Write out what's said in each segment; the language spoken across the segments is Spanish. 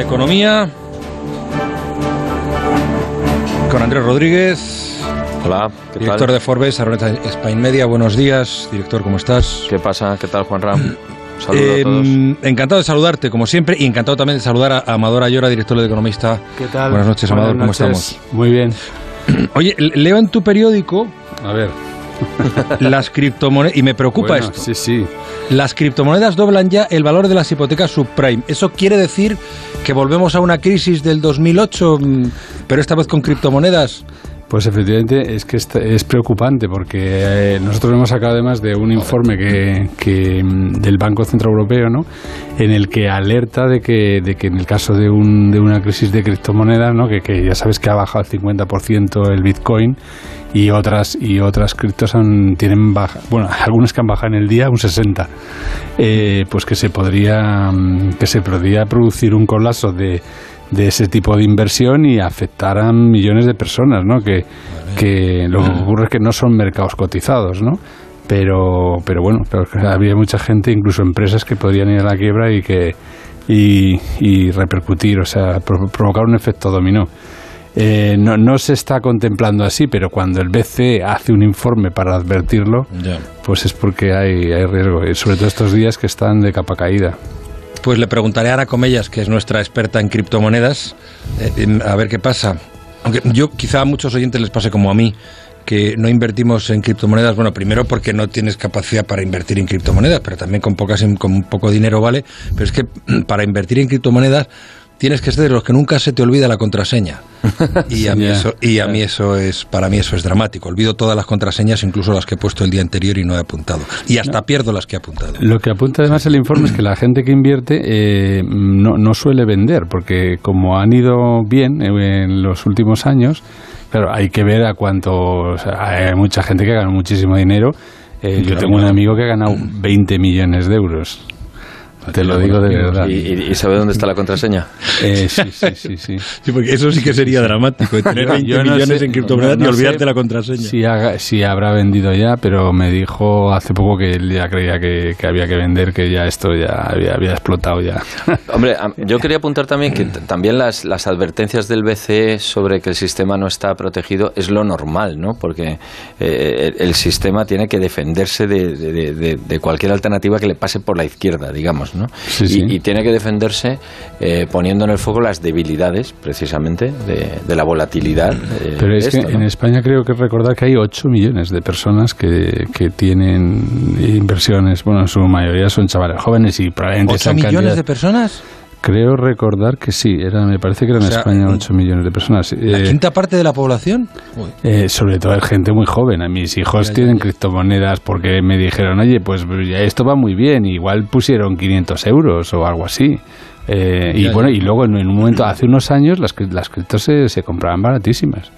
la economía con Andrés Rodríguez. Hola, ¿qué director de Forbes, Aroneta Spain Media. Buenos días, director, ¿cómo estás? ¿Qué pasa? ¿Qué tal, Juan Ram? Saludos a todos. Em, encantado de saludarte, como siempre, y encantado también de saludar a Amador Ayora, director de Economista. ¿Qué tal? Buenas noches, Amador, Buenas ¿cómo noches. estamos? Muy bien. Oye, leo en tu periódico, a ver, las criptomonedas, y me preocupa Bueno, esto. Sí, sí. Las criptomonedas doblan ya el valor de las hipotecas subprime. ¿Eso quiere decir que volvemos a una crisis del 2008, mm, pero esta vez con criptomonedas? Pues efectivamente es que es, es preocupante porque eh, nosotros hemos sacado además de un informe que, que, mm, del Banco Central Europeo, ¿no? En el que alerta de que, de que en el caso de, un, de una crisis de criptomonedas, ¿no? Que, que ya sabes que ha bajado el 50% el Bitcoin y otras y otras criptos han, tienen baja, bueno, algunas que han bajado en el día un 60, eh, pues que se podría mm, que se podría producir un colapso de de ese tipo de inversión y afectar a millones de personas, ¿no? Que, que lo que ocurre es que no son mercados cotizados, ¿no? Pero, pero bueno, pero había mucha gente, incluso empresas que podrían ir a la quiebra y que y, y repercutir, o sea, pro- provocar un efecto dominó. Eh, no, no se está contemplando así, pero cuando el BCE hace un informe para advertirlo, pues es porque hay, hay riesgo, y sobre todo estos días que están de capa caída. Pues le preguntaré a Ana Comellas, que es nuestra experta en criptomonedas, eh, a ver qué pasa. Aunque yo quizá a muchos oyentes les pase como a mí, que no invertimos en criptomonedas, bueno, primero porque no tienes capacidad para invertir en criptomonedas, pero también con, pocas, con poco dinero vale, pero es que para invertir en criptomonedas tienes que ser de los que nunca se te olvida la contraseña. Y a mí eso, y a mí eso es, para mí eso es dramático. Olvido todas las contraseñas, incluso las que he puesto el día anterior y no he apuntado. Y hasta pierdo las que he apuntado. Lo que apunta además el informe es que la gente que invierte eh, no, no suele vender, porque como han ido bien eh, en los últimos años, claro, hay que ver a cuánto. o sea, hay mucha gente que gana muchísimo dinero. Eh, yo tengo un amigo que ha ganado 20 millones de euros. Te lo digo de verdad. ¿Y, y- y sabe dónde está la contraseña? Eh, sí, sí, sí, sí. Sí, porque eso sí que sería dramático, de tener 20 Yo no millones sé- en criptomonedas no- no y olvidarte la contraseña. Si, haga- si habrá vendido ya, pero me dijo hace poco que él ya creía que, que había que vender, que ya esto ya había, había explotado ya. Hombre, yo quería apuntar también que también las, las advertencias del BCE sobre que el sistema no está protegido es lo normal, ¿no? Porque eh, el, el sistema tiene que defenderse de, de- de- de cualquier alternativa que le pase por la izquierda, digamos, ¿no? Sí, y, sí. y tiene que defenderse eh, poniendo en el foco las debilidades, precisamente, de, de la volatilidad. eh, Pero es de que en España creo que recordar que hay 8 millones de personas que, que tienen inversiones. Bueno, en su mayoría son chavales jóvenes y probablemente ¿8 sean millones de personas? Creo recordar que sí, era, me parece que era en O sea, España un- 8 millones de personas. ¿La Eh, quinta parte de la población? Eh, sobre todo hay gente muy joven. A mis hijos Ya, tienen ya. criptomonedas porque me dijeron, oye, pues ya esto va muy bien. Igual pusieron 500 euros o algo así. Eh, y bueno, y luego en, en un momento, hace unos años, las, las criptos se, se compraban baratísimas.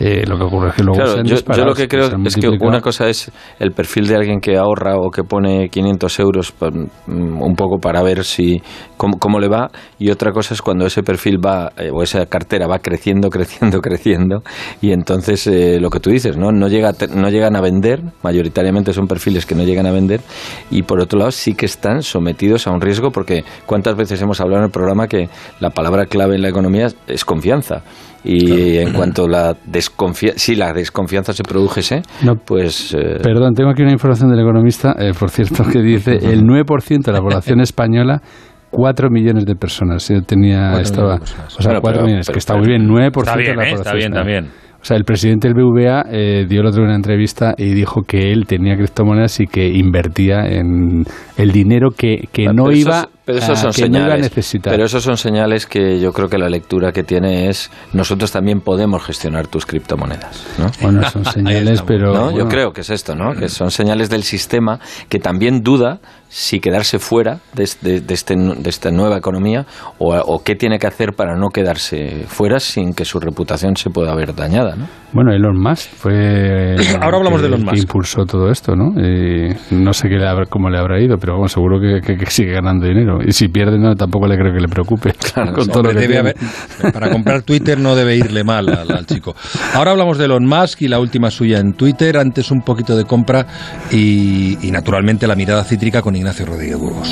Eh, lo que ocurre es que luego Claro, yo, lo que creo es que una cosa es el perfil de alguien que ahorra o que pone 500 euros pa- mm, un poco para ver si cómo, cómo le va y otra cosa es cuando ese perfil va eh, o esa cartera va creciendo, creciendo, creciendo y entonces eh, lo que tú dices, ¿no? No, llega no llegan a vender, mayoritariamente son perfiles que no llegan a vender y por otro lado sí que están sometidos a un riesgo porque cuántas veces hemos hablado en el programa que la palabra clave en la economía es confianza. Y en cuanto la desconfianza, si la desconfianza se produjese, No, pues eh, Perdón, tengo aquí una información del economista, eh, por cierto, que dice el 9% de la población española, 4 millones de personas. Yo tenía, Cuatro estaba, millones de personas. o sea, Bueno, 4 pero- millones, pero- que está muy bien, 9% Está bien, de la ¿eh? población Está bien también. O sea, el presidente del BVA eh, dio el otro día una entrevista y dijo que él tenía criptomonedas y que invertía en el dinero que, que no iba pero esos a, son que no iba a señales. necesitar. Pero esos son señales que yo creo que la lectura que tiene es nosotros también podemos gestionar tus criptomonedas, ¿no? Bueno, son señales, pero... ¿no? bueno, Yo creo que es esto, ¿no? Que son señales del sistema que también duda si quedarse fuera de, este- de este, de esta nueva economía o, o qué tiene que hacer para no quedarse fuera sin que su reputación se pueda ver dañada, ¿no? Bueno, Elon Musk fue. Ahora hablamos que- de Elon que Musk. impulsó todo esto, ¿no? Y no sé qué le habrá- cómo le habrá ido, pero bueno, seguro que, que- que sigue ganando dinero. Y si pierde, no, tampoco le creo que le preocupe. con todo lo que debe tiene. haber- para comprar Twitter no debe irle mal al, al chico. Ahora hablamos de Elon Musk y la última suya en Twitter. Antes un poquito de compra y, y, naturalmente la mirada cítrica con Ignacio Rodríguez Burgos.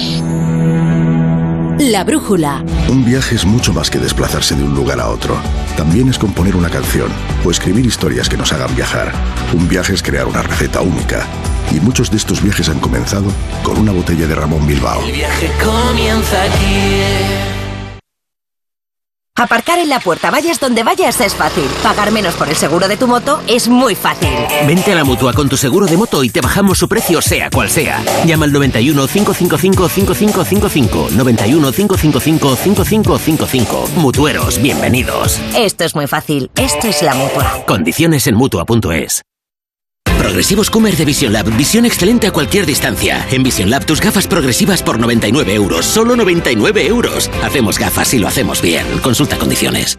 La brújula. Un viaje es mucho más que desplazarse de un lugar a otro. También es componer una canción o escribir historias que nos hagan viajar. Un viaje es crear una receta única. Y muchos de estos viajes han comenzado con una botella de Ramón Bilbao. El viaje comienza aquí. Aparcar en la puerta, vayas donde vayas, es fácil. Pagar menos por el seguro de tu moto es muy fácil. Vente a la mutua con tu seguro de moto y te bajamos su precio, sea cual sea. Llama al 91 555 5555. 91 555 5555. Mutueros, bienvenidos. Esto es muy fácil. Esto es la mutua. Condiciones en mutua.es. Progresivos Comer de Vision Lab. Visión excelente a cualquier distancia. En Vision Lab tus gafas progresivas por 99 euros. Solo 99 euros. Hacemos gafas y lo hacemos bien. Consulta condiciones.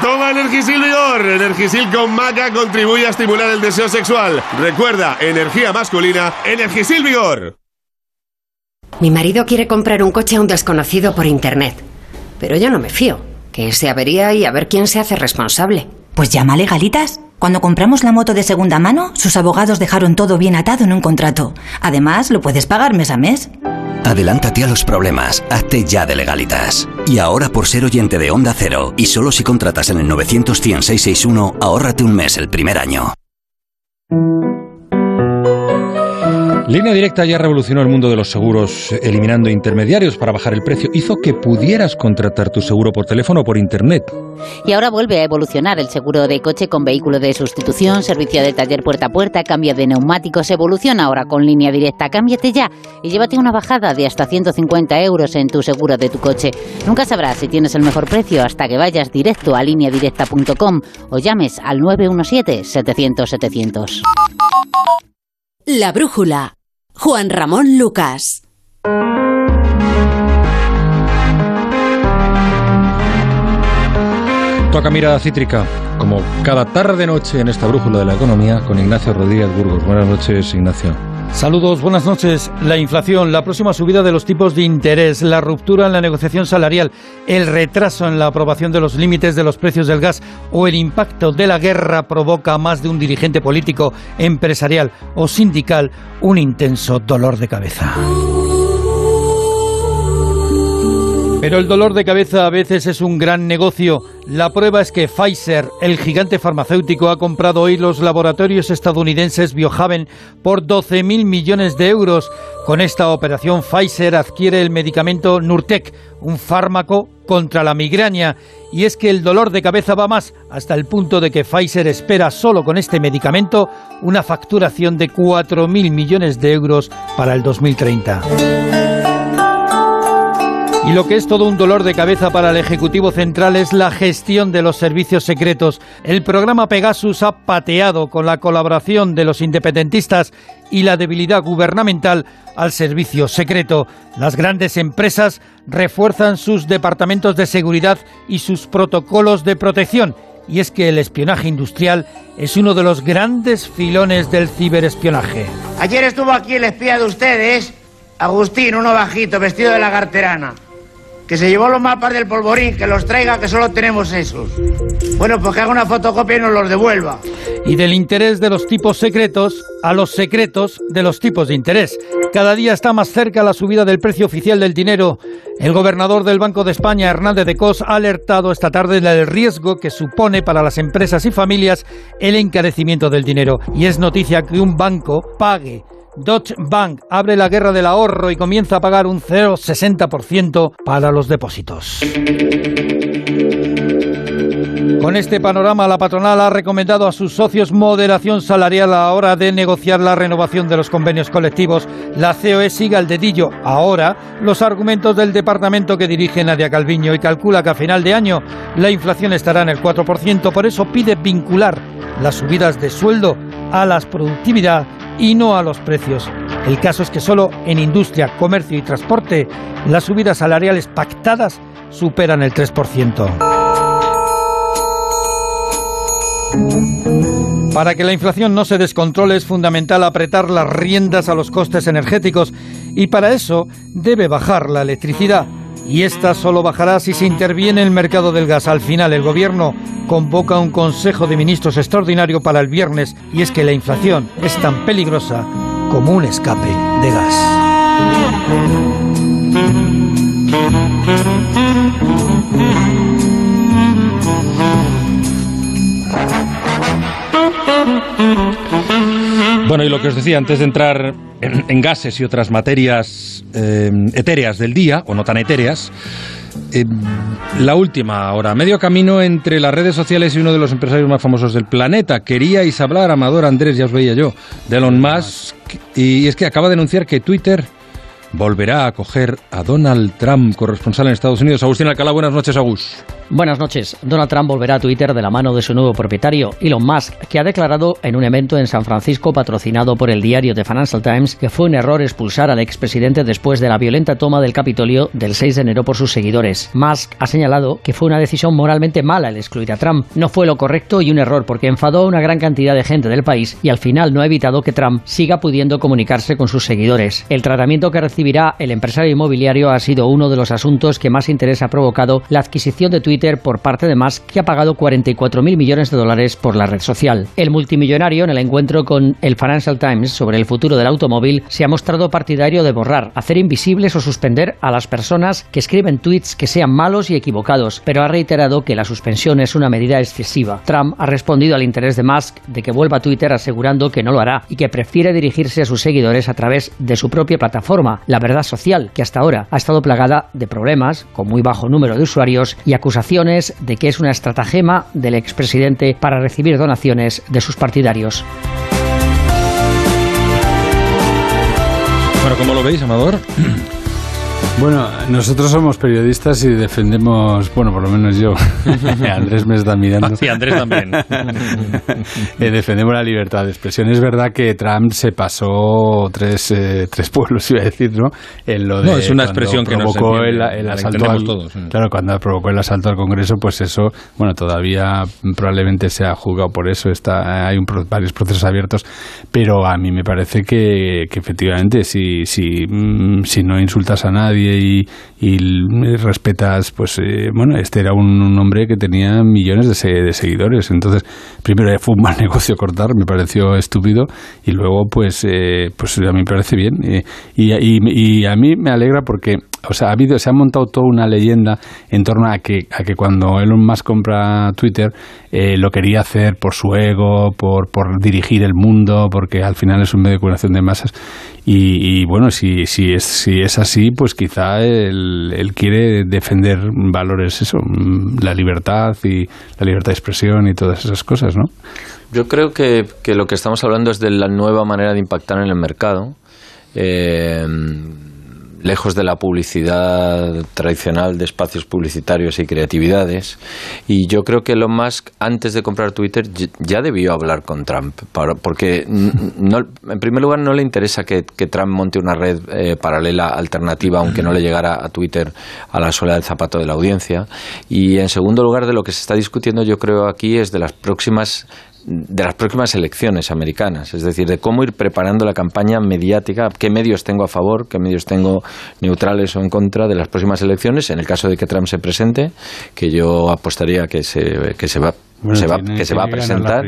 Toma Energisil Vigor. Energisil con maca contribuye a estimular el deseo sexual. Recuerda, energía masculina, Energisil Vigor. Mi marido quiere comprar un coche a un desconocido por internet. Pero yo no me fío. Que se avería y a ver quién se hace responsable. Pues llama a Legalitas. Cuando compramos la moto de segunda mano, sus abogados dejaron todo bien atado en un contrato. Además, lo puedes pagar mes a mes. Adelántate a los problemas, hazte ya de legalitas. Y ahora por ser oyente de Onda Cero, y solo si contratas en el 900 661 ahórrate un mes el primer año. Línea Directa ya revolucionó el mundo de los seguros, eliminando intermediarios para bajar el precio. Hizo que pudieras contratar tu seguro por teléfono o por Internet. Y ahora vuelve a evolucionar el seguro de coche con vehículo de sustitución, servicio de taller puerta a puerta, cambio de neumáticos. Evoluciona ahora con Línea Directa. Cámbiate ya y llévate una bajada de hasta 150 euros en tu seguro de tu coche. Nunca sabrás si tienes el mejor precio hasta que vayas directo a lineadirecta.com o llames al 917-700-700. La brújula. Juan Ramón Lucas. Toca mirada cítrica, como cada tarde-noche en esta brújula de la economía, con Ignacio Rodríguez Burgos. Buenas noches, Ignacio. Saludos, buenas noches. La inflación, la próxima subida de los tipos de interés, la ruptura en la negociación salarial, el retraso en la aprobación de los límites de los precios del gas o el impacto de la guerra provoca a más de un dirigente político, empresarial o sindical un intenso dolor de cabeza. Pero el dolor de cabeza a veces es un gran negocio. La prueba es que Pfizer, el gigante farmacéutico, ha comprado hoy los laboratorios estadounidenses Biohaven por 12.000 millones de euros. Con esta operación, Pfizer adquiere el medicamento Nurtec, un fármaco contra la migraña. Y es que el dolor de cabeza va más, hasta el punto de que Pfizer espera solo con este medicamento una facturación de 4.000 millones de euros para el 2030. Y lo que es todo un dolor de cabeza para el Ejecutivo Central es la gestión de los servicios secretos. El programa Pegasus ha pateado con la colaboración de los independentistas y la debilidad gubernamental al servicio secreto. Las grandes empresas refuerzan sus departamentos de seguridad y sus protocolos de protección. Y es que el espionaje industrial es uno de los grandes filones del ciberespionaje. Ayer estuvo aquí el espía de ustedes, Agustín, uno bajito, vestido de lagarterana que se llevó los mapas del polvorín, que los traiga, que solo tenemos esos. Bueno, pues que haga una fotocopia y nos los devuelva. Y del interés de los tipos secretos a los secretos de los tipos de interés. Cada día está más cerca la subida del precio oficial del dinero. El gobernador del Banco de España, Hernández de Cos, ha alertado esta tarde del riesgo que supone para las empresas y familias el encarecimiento del dinero. Y es noticia que un banco pague Deutsche Bank abre la guerra del ahorro y comienza a pagar un 0,60% para los depósitos. Con este panorama, la patronal ha recomendado a sus socios moderación salarial a la hora de negociar la renovación de los convenios colectivos. La COE sigue al dedillo ahora los argumentos del departamento que dirige Nadia Calviño y calcula que a final de año la inflación estará en el 4%. Por eso pide vincular las subidas de sueldo a la productividad y no a los precios. El caso es que solo en industria, comercio y transporte las subidas salariales pactadas superan el 3%. Para que la inflación no se descontrole es fundamental apretar las riendas a los costes energéticos y para eso debe bajar la electricidad. Y esta solo bajará si se interviene el mercado del gas. Al final el gobierno convoca un Consejo de Ministros extraordinario para el viernes y es que la inflación es tan peligrosa como un escape de gas. Bueno, y lo que os decía antes de entrar en, gases y otras materias eh, etéreas del día, o no tan etéreas, eh, la última hora, medio camino entre las redes sociales y uno de los empresarios más famosos del planeta. Queríais hablar, Amador Andrés, ya os veía yo, de Elon Musk, y es que acaba de anunciar que Twitter volverá a acoger a Donald Trump, corresponsal en Estados Unidos. Agustín Alcalá, buenas noches, Agus. Buenas noches. Donald Trump volverá a Twitter de la mano de su nuevo propietario, Elon Musk, que ha declarado en un evento en San Francisco patrocinado por el diario The Financial Times que fue un error expulsar al expresidente después de la violenta toma del Capitolio del 6 de enero por sus seguidores. Musk ha señalado que fue una decisión moralmente mala el excluir a Trump. No fue lo correcto y un error porque enfadó a una gran cantidad de gente del país y al final no ha evitado que Trump siga pudiendo comunicarse con sus seguidores. El tratamiento que recibirá el empresario inmobiliario ha sido uno de los asuntos que más interés ha provocado la adquisición de Twitter por parte de Musk, que ha pagado 44.000 millones de dólares por la red social. El multimillonario, en el encuentro con el Financial Times sobre el futuro del automóvil, se ha mostrado partidario de borrar, hacer invisibles o suspender a las personas que escriben tweets que sean malos y equivocados, pero ha reiterado que la suspensión es una medida excesiva. Trump ha respondido al interés de Musk de que vuelva a Twitter asegurando que no lo hará y que prefiere dirigirse a sus seguidores a través de su propia plataforma, la verdad social, que hasta ahora ha estado plagada de problemas, con muy bajo número de usuarios y acusaciones de que es una estratagema del expresidente para recibir donaciones de sus partidarios. Bueno, ¿cómo lo veis, Amador? Bueno, nosotros somos periodistas y defendemos, bueno, por lo menos yo, Andrés me está mirando. Sí, Andrés también. Eh, defendemos la libertad de expresión. Es verdad que Trump se pasó tres, eh, tres pueblos, iba a decir, ¿no? En lo de no, es una expresión que provocó el, el asalto al, todos, Claro, cuando provocó el asalto al Congreso, pues eso, bueno, todavía probablemente se ha juzgado por eso, está, hay un, varios procesos abiertos, pero a mí me parece que, que efectivamente si, si, mm, si no insultas a nadie, y, respetas, pues eh, bueno, este era un, hombre que tenía millones de, seguidores, entonces primero fue un mal negocio cortar, me pareció estúpido y luego pues eh, pues a mí me parece bien. Eh, y, y, a mí me alegra porque o sea, ha habido, se ha montado toda una leyenda en torno a que, a que cuando Elon Musk compra Twitter lo quería hacer por su ego, por, por dirigir el mundo, porque al final es un medio de comunicación de masas. Y, bueno, si, si, es, si es así, pues quizá él, quiere defender valores, eso, la libertad y la libertad de expresión y todas esas cosas, ¿no? Yo creo que, que lo que estamos hablando es de la nueva manera de impactar en el mercado. Eh, lejos de la publicidad tradicional de espacios publicitarios y creatividades. Y yo creo que Elon Musk, antes de comprar Twitter, ya debió hablar con Trump, porque en primer lugar no le interesa que, Trump monte una red eh, paralela alternativa, aunque no le llegara a Twitter a la sola del zapato de la audiencia. Y en segundo lugar, de lo que se está discutiendo, yo creo aquí, es de las próximas de las próximas elecciones americanas, es decir, de cómo ir preparando la campaña mediática, qué medios tengo a favor, qué medios tengo neutrales o en contra de las próximas elecciones, en el caso de que Trump se presente, que yo apostaría que se, que se va se va, que se va a presentar.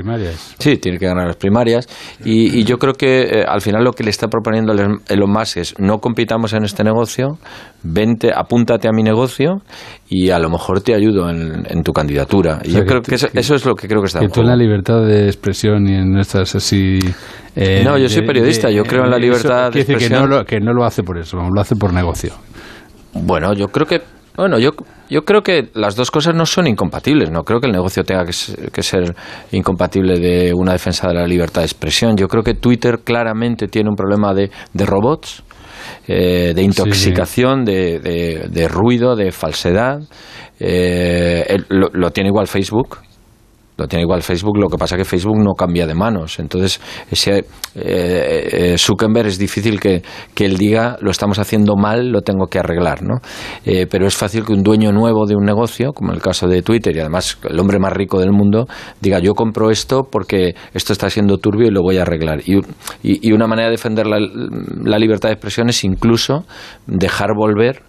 Sí, tiene que ganar las primarias. Y, yo creo que eh, al final lo que le está proponiendo Elon Musk es no compitamos en este negocio, vente, apúntate a mi negocio y a lo mejor te ayudo en, tu candidatura. Y yo creo que, eso, es lo que creo que está Que tú en la libertad de expresión y en estas así... Eh, no, yo soy periodista, yo creo en la libertad de expresión. Que no, lo, que no lo hace por eso, lo hace por negocio. Bueno, yo creo que bueno, yo, yo creo que las dos cosas no son incompatibles. No creo que el negocio tenga que ser, incompatible de una defensa de la libertad de expresión. Yo creo que Twitter claramente tiene un problema de, robots, eh, de intoxicación, de, de, ruido, de falsedad. Eh, lo, tiene igual Facebook. Lo tiene igual Facebook, lo que pasa es que Facebook no cambia de manos. Entonces, ese eh, eh, Zuckerberg es difícil que, que, él diga lo estamos haciendo mal, lo tengo que arreglar, ¿no? Eh, pero es fácil que un dueño nuevo de un negocio, como el caso de Twitter, y además el hombre más rico del mundo, diga yo compro esto porque esto está siendo turbio y lo voy a arreglar. Y, y, una manera de defender la libertad de expresión es incluso dejar volver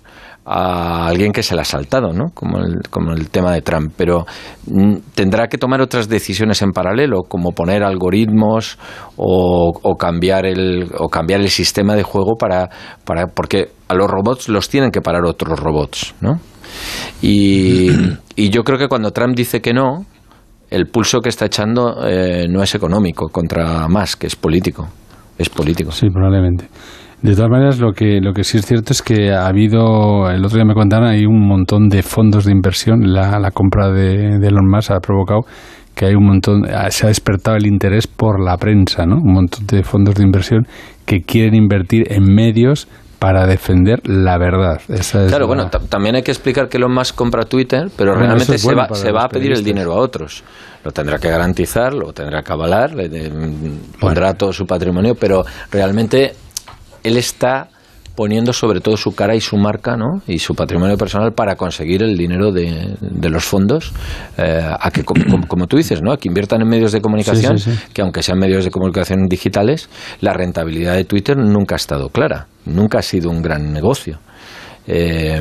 a alguien que se le ha saltado, ¿no? Como el, como el tema de Trump. Pero mm, tendrá que tomar otras decisiones en paralelo, como poner algoritmos o, o, cambiar, el, o cambiar el sistema de juego para, para. Porque a los robots los tienen que parar otros robots, ¿no? Y, y yo creo que cuando Trump dice que no, el pulso que está echando eh, no es económico contra Musk, es político. Es político. Sí, probablemente. De todas maneras, lo que, lo que sí es cierto es que ha habido, el otro día me contaron, hay un montón de fondos de inversión. La, la compra de, de Elon Musk ha provocado que hay un montón, se ha despertado el interés por la prensa, ¿no? Un montón de fondos de inversión que quieren invertir en medios para defender la verdad. Esa es claro, la... bueno, también hay que explicar que Elon Musk compra Twitter, pero Bueno, realmente se va, se va a pedir el dinero a otros. Lo tendrá que garantizar, lo tendrá que avalar, le pondrá todo su patrimonio, pero realmente él está poniendo sobre todo su cara y su marca ¿no? y su patrimonio personal para conseguir el dinero de, de los fondos eh, a que como, tú dices ¿no? a que inviertan en medios de comunicación Sí, sí, sí. que aunque sean medios de comunicación digitales la rentabilidad de Twitter nunca ha estado clara nunca ha sido un gran negocio Eh,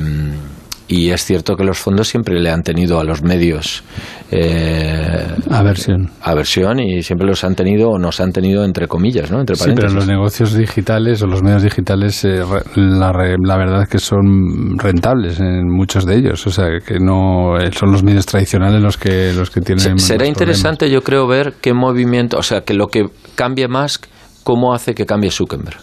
y es cierto que los fondos siempre le han tenido a los medios eh, Aversión. aversión y siempre los han tenido o nos han tenido entre comillas, ¿no? Entre Sí, pero paréntesis. los negocios digitales o los medios digitales, eh, la, la verdad es que son rentables en muchos de ellos. O sea, que no eh, son los medios tradicionales los que los que tienen. Será interesante, yo creo, ver qué movimiento, o sea, que lo que cambie Musk, cómo hace que cambie Zuckerberg.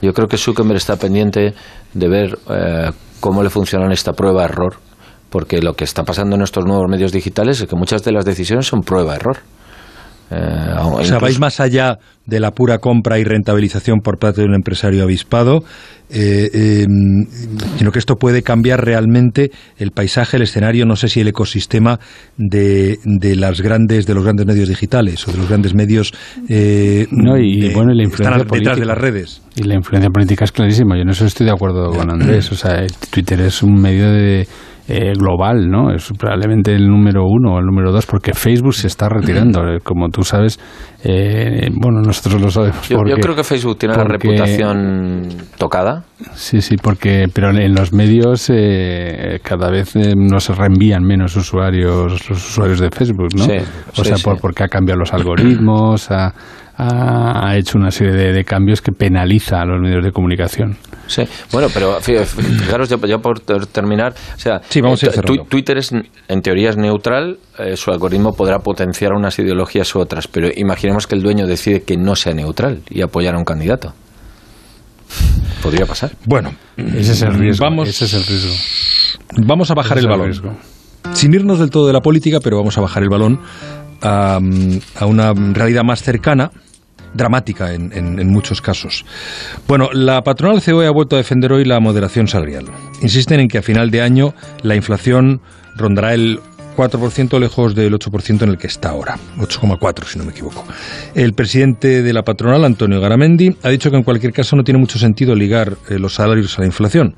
Yo creo que Zuckerberg está pendiente de ver eh, cómo le funciona esta prueba-error, porque lo que está pasando en estos nuevos medios digitales es que muchas de las decisiones son prueba-error. Eh, O sea, vais más allá de la pura compra y rentabilización por parte de un empresario avispado, eh, eh, sino que esto puede cambiar realmente el paisaje, el escenario, no sé si el ecosistema de, de las grandes de los grandes medios digitales o de los grandes medios eh, No, y, bueno, y la influencia están detrás de política. las redes. Y la influencia política es clarísima. Yo en eso estoy de acuerdo con Andrés. O sea, el Twitter es un medio de, eh, global, ¿no? Es probablemente el número uno o el número dos, porque Facebook se está retirando. Eh, Como tú sabes, eh, bueno, nosotros lo sabemos. Yo, creo que Facebook tiene la porque- reputación tocada. Sí, sí, porque pero en los medios eh, cada vez eh, nos reenvían menos usuarios los usuarios de Facebook, ¿no? Sí, o sí, sea, sí. por- porque ha cambiado los algoritmos, ha, ha- ha hecho una serie de, de cambios que penaliza a los medios de comunicación. Sí, bueno, pero fijaros ya, ya por ter- terminar, o sea, Sí, vamos a ir eh, Twitter es, en teoría es neutral, eh, su algoritmo podrá potenciar unas ideologías u otras, pero imaginemos que el dueño decide que no sea neutral y apoyar a un candidato. Podría pasar. Bueno, Ese es el riesgo. Vamos, ese es el riesgo. Vamos a bajar Ese el balón. Sin irnos del todo de la política, pero vamos a bajar el balón a, a una realidad más cercana, dramática en, en- muchos casos. Bueno, la patronal COE ha vuelto a defender hoy la moderación salarial. Insisten en que a final de año la inflación rondará el 4% lejos del 8% en el que está ahora, 8,4 si no me equivoco. El presidente de la patronal, Antonio Garamendi, ha dicho que en cualquier caso no tiene mucho sentido ligar eh, los salarios a la inflación,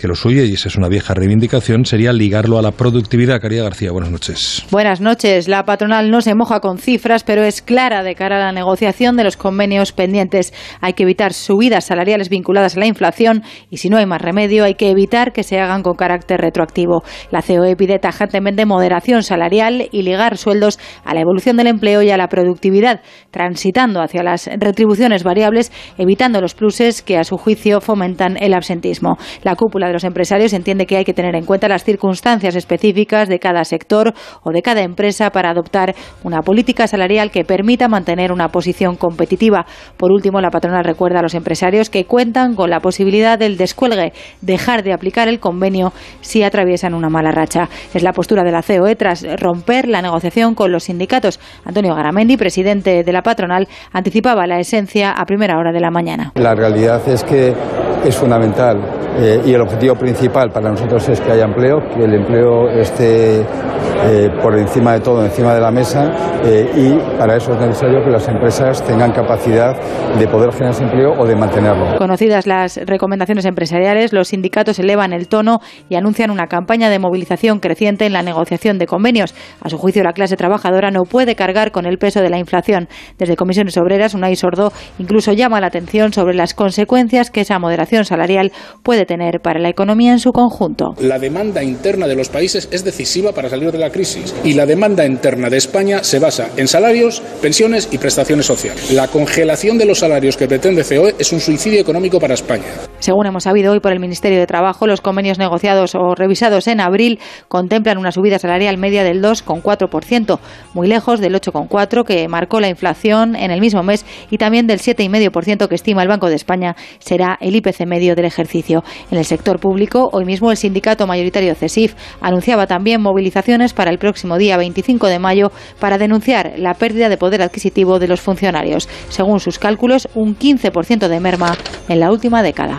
que lo suyo, y esa es una vieja reivindicación, sería ligarlo a la productividad. Caridad García, buenas noches. Buenas noches. La patronal no se moja con cifras, pero es clara de cara a la negociación de los convenios pendientes. Hay que evitar subidas salariales vinculadas a la inflación y si no hay más remedio, hay que evitar que se hagan con carácter retroactivo. La COE pide tajantemente moderación salarial y ligar sueldos a la evolución del empleo y a la productividad, transitando hacia las retribuciones variables, evitando los pluses que a su juicio fomentan el absentismo. La cúpula de los empresarios entiende que hay que tener en cuenta las circunstancias específicas de cada sector o de cada empresa para adoptar una política salarial que permita mantener una posición competitiva. Por último, la patronal recuerda a los empresarios que cuentan con la posibilidad del descuelgue, dejar de aplicar el convenio si atraviesan una mala racha. Es la postura de la COE tras romper la negociación con los sindicatos. Antonio Garamendi, presidente de la patronal, anticipaba la esencia a primera hora de la mañana. La realidad es que es fundamental eh, y el objetivo principal para nosotros es que haya empleo, que el empleo esté eh, por encima de todo, encima de la mesa eh, y para eso es necesario que las empresas tengan capacidad de poder generar empleo o de mantenerlo. Conocidas las recomendaciones empresariales, los sindicatos elevan el tono y anuncian una campaña de movilización creciente en la negociación de convenios. A su juicio, la clase trabajadora no puede cargar con el peso de la inflación. Desde Comisiones Obreras, Unai Sordo incluso llama la atención sobre las consecuencias que esa moderación salarial puede tener para la economía en su conjunto. La demanda interna de los países es decisiva para salir de la crisis y la demanda interna de España se basa en salarios, pensiones y prestaciones sociales. La congelación de los salarios que pretende COE es un suicidio económico para España. Según hemos sabido hoy por el Ministerio de Trabajo, los convenios negociados o revisados en abril contemplan una subida salarial media del 2,4%, muy lejos del 8,4% que marcó la inflación en el mismo mes y también del 7,5% que estima el Banco de España será el IPC medio del ejercicio. En el sector público, hoy mismo el sindicato mayoritario CESIF anunciaba también movilizaciones para el próximo día 25 de mayo para denunciar la pérdida de poder adquisitivo de los funcionarios. Según sus cálculos, un 15% de merma en la última década.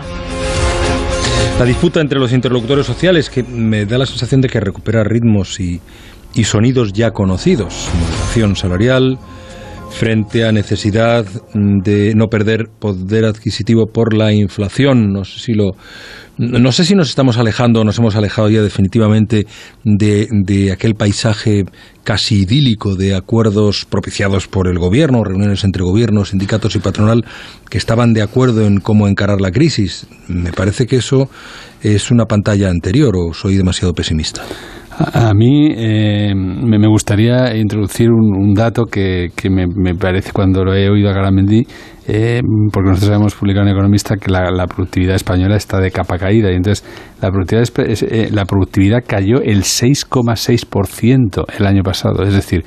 La disputa entre los interlocutores sociales, que me da la sensación de que recupera ritmos y, y sonidos ya conocidos. Moderación salarial, frente a necesidad de no perder poder adquisitivo por la inflación. No sé si lo no sé si nos estamos alejando o nos hemos alejado ya definitivamente de, de, aquel paisaje casi idílico de acuerdos propiciados por el gobierno, reuniones entre gobiernos, sindicatos y patronal que estaban de acuerdo en cómo encarar la crisis. Me parece que eso es una pantalla anterior o soy demasiado pesimista. A, mí eh, me, gustaría introducir un, dato que, que me, parece cuando lo he oído a Garamendi eh, porque nosotros hemos publicado en Economista que la, productividad española está de capa caída y entonces la productividad, eh, la productividad cayó el 6,6% el año pasado. Es decir,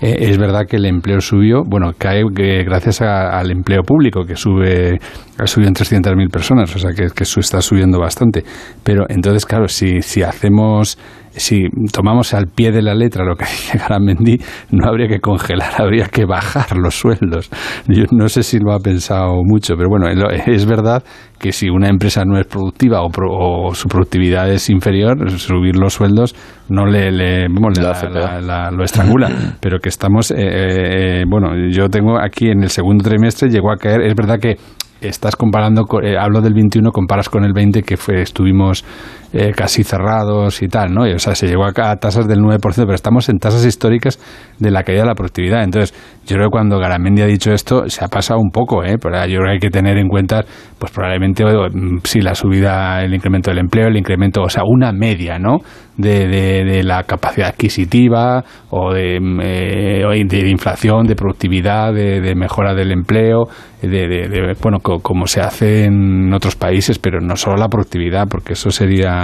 eh, es verdad que el empleo subió, bueno, cae gracias al empleo público que sube ha subido en 300.000 personas, o sea que, que está subiendo bastante. Pero entonces, claro, si, si hacemos si tomamos al pie de la letra lo que dice Garamendi, no habría que congelar, habría que bajar los sueldos. Yo no sé si lo ha pensado mucho, pero bueno, es verdad que si una empresa no es productiva o, su productividad es inferior, subir los sueldos no le, le, lo estrangula. pero que estamos, eh, eh, bueno, yo tengo aquí en el segundo trimestre llegó a caer, es verdad que estás comparando, eh, hablo del 21, comparas con el 20 que fue, estuvimos eh, casi cerrados y tal, ¿no? o sea, se llegó a, tasas del 9%, pero estamos en tasas históricas de la caída de la productividad. Entonces, yo creo que cuando Garamendi ha dicho esto, se ha pasado un poco, ¿eh? Pero yo creo que hay que tener en cuenta, pues probablemente, mm, sí, la subida, el incremento del empleo, el incremento, o sea, una media, ¿no? De, de, la capacidad adquisitiva o de, mm, eh, de, inflación, de productividad, de, mejora del empleo, de, bueno, como se hace en otros países, pero no solo la productividad, porque eso sería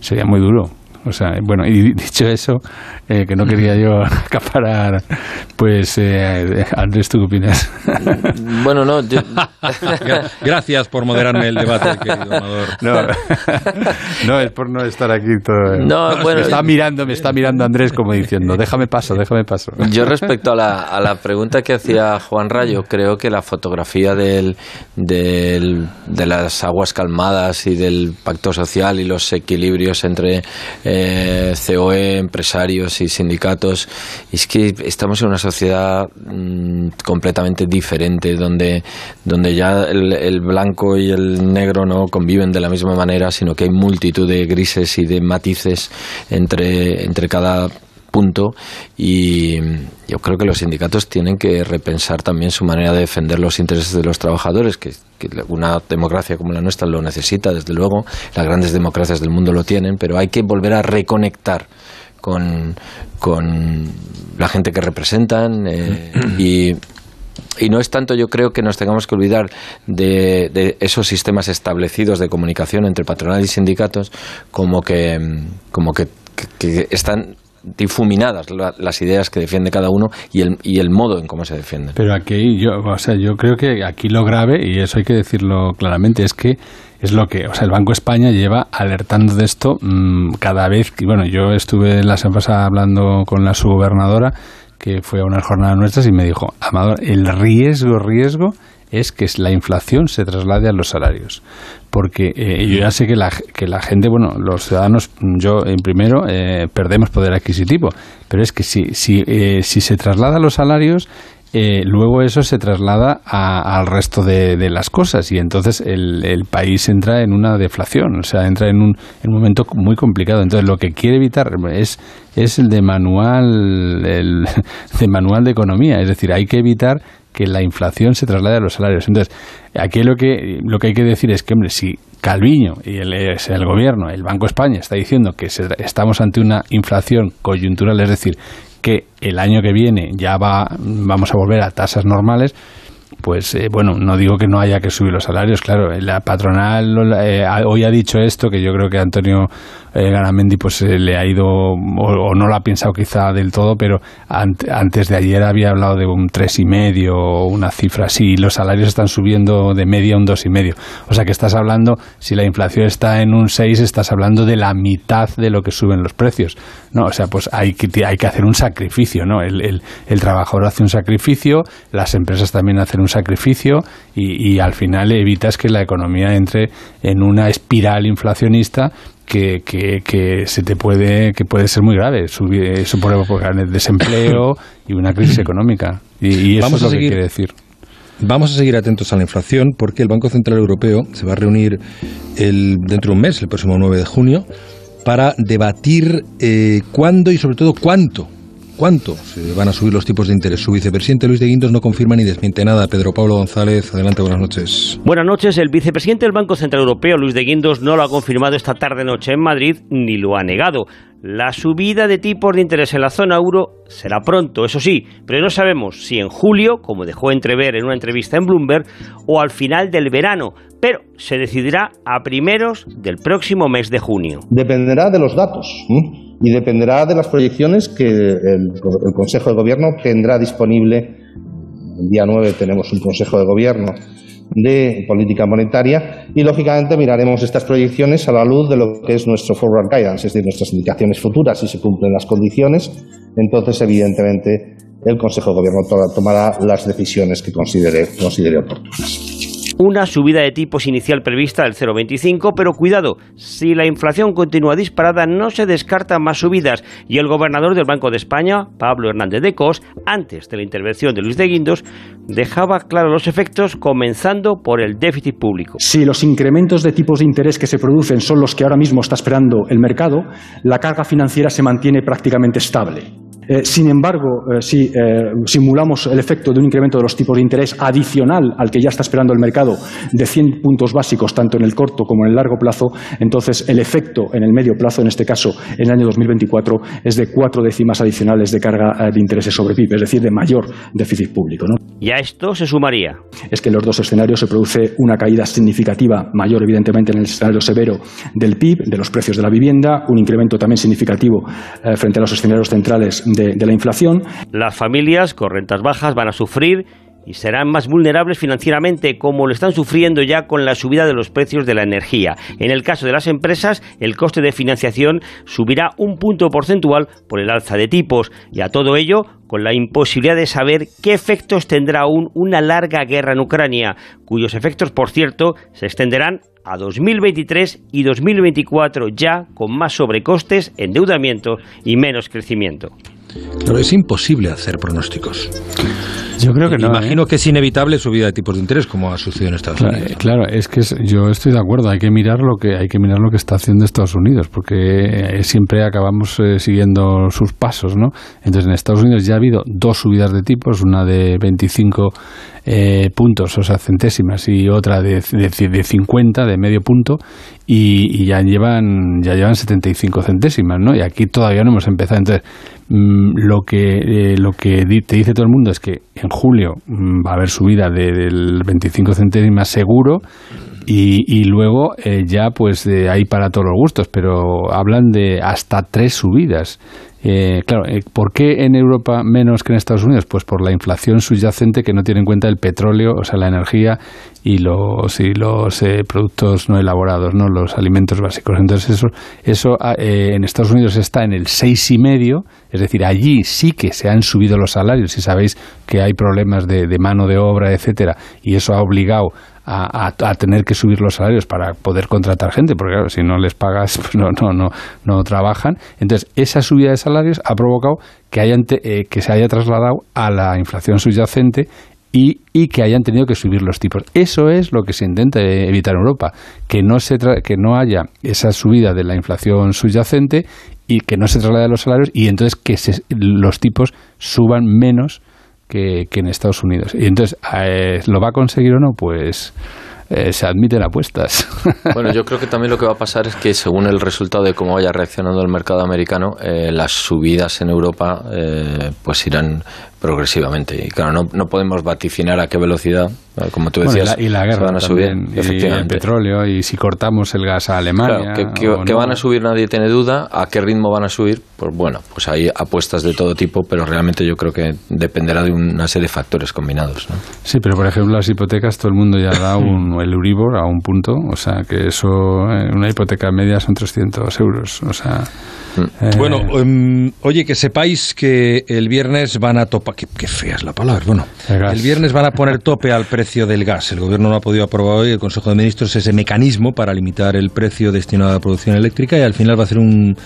sería, muy duro. O sea, bueno, y dicho eso, eh, que no quería yo acaparar, pues, eh, Andrés, ¿tú qué opinas? Bueno, no, yo... Gracias por moderarme el debate, querido Amador. No, es por no estar aquí todo. No, bueno, me está mirando, me está mirando Andrés como diciendo, déjame paso, déjame paso. Yo respecto a la, a la pregunta que hacía Juan Rayo, creo que la fotografía del, del, de las aguas calmadas y del pacto social y los equilibrios entre eh, COE, empresarios y sindicatos. es que estamos en una sociedad mm, completamente diferente, donde, donde ya el, blanco y el negro no conviven de la misma manera, sino que hay multitud de grises y de matices entre, entre cada punto y yo creo que los sindicatos tienen que repensar también su manera de defender los intereses de los trabajadores, que, una democracia como la nuestra lo necesita, desde luego, las grandes democracias del mundo lo tienen, pero hay que volver a reconectar con, la gente que representan eh, y y no es tanto, yo creo que nos tengamos que olvidar de, esos sistemas establecidos de comunicación entre patronal y sindicatos, como que, como que están difuminadas las ideas que defiende cada uno y el, y el modo en cómo se defiende. Pero aquí yo, o sea, yo creo que aquí lo grave, y eso hay que decirlo claramente, es que es lo que, o sea, el Banco España lleva alertando de esto mm, cada vez que, bueno, yo estuve la semana pasada hablando con la subgobernadora que fue a una jornada nuestras y me dijo, Amador, el riesgo, riesgo es que la inflación se traslade a los salarios. Porque eh, yo ya sé que la, que la gente, bueno, los ciudadanos, yo en primero, eh, perdemos poder adquisitivo, pero es que si, si, eh, si se traslada a los salarios, eh, luego eso se traslada al resto de, las cosas y entonces el, el, país entra en una deflación, o sea, entra en un, en un, momento muy complicado. Entonces lo que quiere evitar es, es el de manual, el de manual de economía, es decir, hay que evitar que la inflación se traslade a los salarios. Entonces, aquí lo que, lo que hay que decir es que, hombre, si Calviño y el, el gobierno, el Banco España, está diciendo que estamos ante una inflación coyuntural, es decir, que el año que viene ya va, vamos a volver a tasas normales, pues eh, bueno, no digo que no haya que subir los salarios, claro, la patronal eh, hoy ha dicho esto, que yo creo que Antonio eh, Garamendi pues eh, le ha ido, o, no lo ha pensado quizá del todo, pero antes de ayer había hablado de un tres y medio o una cifra así, y los salarios están subiendo de media un dos y medio. O sea que estás hablando, si la inflación está en un 6, estás hablando de la mitad de lo que suben los precios. No, o sea, pues hay que, hay que hacer un sacrificio, ¿no? El, el, el trabajador hace un sacrificio, las empresas también hacen un sacrificio y, y al final evitas que la economía entre en una espiral inflacionista que, que, que, se te puede que puede ser muy grave subir, eso por el desempleo y una crisis económica. Y, eso es lo que quiere decir. Vamos a seguir atentos a la inflación porque el Banco Central Europeo se va a reunir el, dentro de un mes, el próximo 9 de junio, para debatir eh, cuándo y sobre todo cuánto ¿Cuánto se van a subir los tipos de interés? Su vicepresidente Luis de Guindos no confirma ni desmiente nada. Pedro Pablo González, adelante, buenas noches. Buenas noches. El vicepresidente del Banco Central Europeo, Luis de Guindos, no lo ha confirmado esta tarde-noche en Madrid ni lo ha negado. La subida de tipos de interés en la zona euro será pronto, eso sí, pero no sabemos si en julio, como dejó entrever en una entrevista en Bloomberg, o al final del verano, pero se decidirá a primeros del próximo mes de junio. Dependerá de los datos y dependerá de las proyecciones que el, Consejo de Gobierno tendrá disponible. El día 9 tenemos un Consejo de Gobierno de política monetaria y lógicamente miraremos estas proyecciones a la luz de lo que es nuestro forward guidance, es decir, nuestras indicaciones futuras si se cumplen las condiciones, entonces evidentemente el Consejo de Gobierno tomará las decisiones que considere, considere oportunas una subida de tipos inicial prevista del 0,25, pero cuidado, si la inflación continúa disparada no se descartan más subidas y el gobernador del Banco de España, Pablo Hernández de Cos, antes de la intervención de Luis de Guindos, dejaba claro los efectos comenzando por el déficit público. Si los incrementos de tipos de interés que se producen son los que ahora mismo está esperando el mercado, la carga financiera se mantiene prácticamente estable. Eh, sin embargo, eh, si eh, simulamos el efecto de un incremento de los tipos de interés adicional al que ya está esperando el mercado de 100 puntos básicos, tanto en el corto como en el largo plazo, entonces el efecto en el medio plazo, en este caso en el año 2024, es de cuatro décimas adicionales de carga de intereses sobre PIB, es decir, de mayor déficit público. ¿Y a esto se sumaría? Es que en los dos escenarios se produce una caída significativa, mayor evidentemente en el escenario severo del PIB, de los precios de la vivienda, un incremento también significativo frente a los escenarios centrales de, la inflación. Las familias con rentas bajas van a sufrir y serán más vulnerables financieramente, como lo están sufriendo ya con la subida de los precios de la energía. En el caso de las empresas, el coste de financiación subirá un punto porcentual por el alza de tipos, y a todo ello con la imposibilidad de saber qué efectos tendrá aún una larga guerra en Ucrania, cuyos efectos, por cierto, se extenderán a 2023 y 2024 ya con más sobrecostes, endeudamiento y menos crecimiento. Pero es imposible hacer pronósticos. Yo creo que no. Imagino ¿eh? que es inevitable subida de tipos de interés, como ha sucedido en Estados claro, Unidos. Claro, es que yo estoy de acuerdo. Hay que mirar lo que hay que mirar lo que está haciendo Estados Unidos, porque eh, siempre acabamos eh, siguiendo sus pasos, ¿no? Entonces, en Estados Unidos ya ha habido dos subidas de tipos, una de 25 puntos, o sea, centésimas, y otra de, de, de 50, de medio punto, y, ya llevan ya llevan 75 centésimas, ¿no? Y aquí todavía no hemos empezado. Entonces, mm, lo que lo que te dice todo el mundo es que en julio mm, va a haber subida del 25 centésimas seguro y, luego eh, ya pues hay para todos los gustos, pero hablan de hasta tres subidas. Eh, claro, eh, ¿por qué en Europa menos que en Estados Unidos? Pues por la inflación subyacente que no tiene en cuenta el petróleo, o sea, la energía y los, y los eh, productos no elaborados, no los alimentos básicos. Entonces eso, eso ah, en Estados Unidos está en el seis y medio, es decir, allí sí que se han subido los salarios. Si sabéis que hay problemas de, de mano de obra, etcétera, y eso ha obligado a, tener que subir los salarios para poder contratar gente, porque si no les pagas, pues no, no, no, no trabajan. Entonces, esa subida de salarios ha provocado que, hayan eh, que se haya trasladado a la inflación subyacente y, y, que hayan tenido que subir los tipos. Eso es lo que se intenta evitar en Europa, que no, se que no haya esa subida de la inflación subyacente y que no se traslade a los salarios y entonces que los tipos suban menos que, en Estados Unidos. Y entonces, eh, ¿lo va a conseguir o no? Pues eh, se admiten apuestas. Bueno, yo creo que también lo que va a pasar es que según el resultado de cómo vaya reaccionando el mercado americano, eh, las subidas en Europa pues irán progresivamente. Y claro, no, no podemos vaticinar a qué velocidad, como tú decías, y la, guerra van a subir. y el petróleo, y si cortamos el gas a Alemania. que, van a subir nadie tiene duda. ¿A qué ritmo van a subir? Pues bueno, pues hay apuestas de todo tipo, pero realmente yo creo que dependerá de una serie de factores combinados. ¿no? Sí, pero por ejemplo las hipotecas, todo el mundo ya da un, el Euribor a un punto, o sea que eso, eh, una hipoteca media son 300 euros, o sea... Eh, bueno, em, oye, que sepáis que el viernes van a topar, qué, fea es la palabra, bueno, el, viernes van a poner tope al precio del gas. El gobierno no ha podido aprobar hoy, el Consejo de Ministros, ese mecanismo para limitar el precio destinado a la producción eléctrica y al final va a hacer un,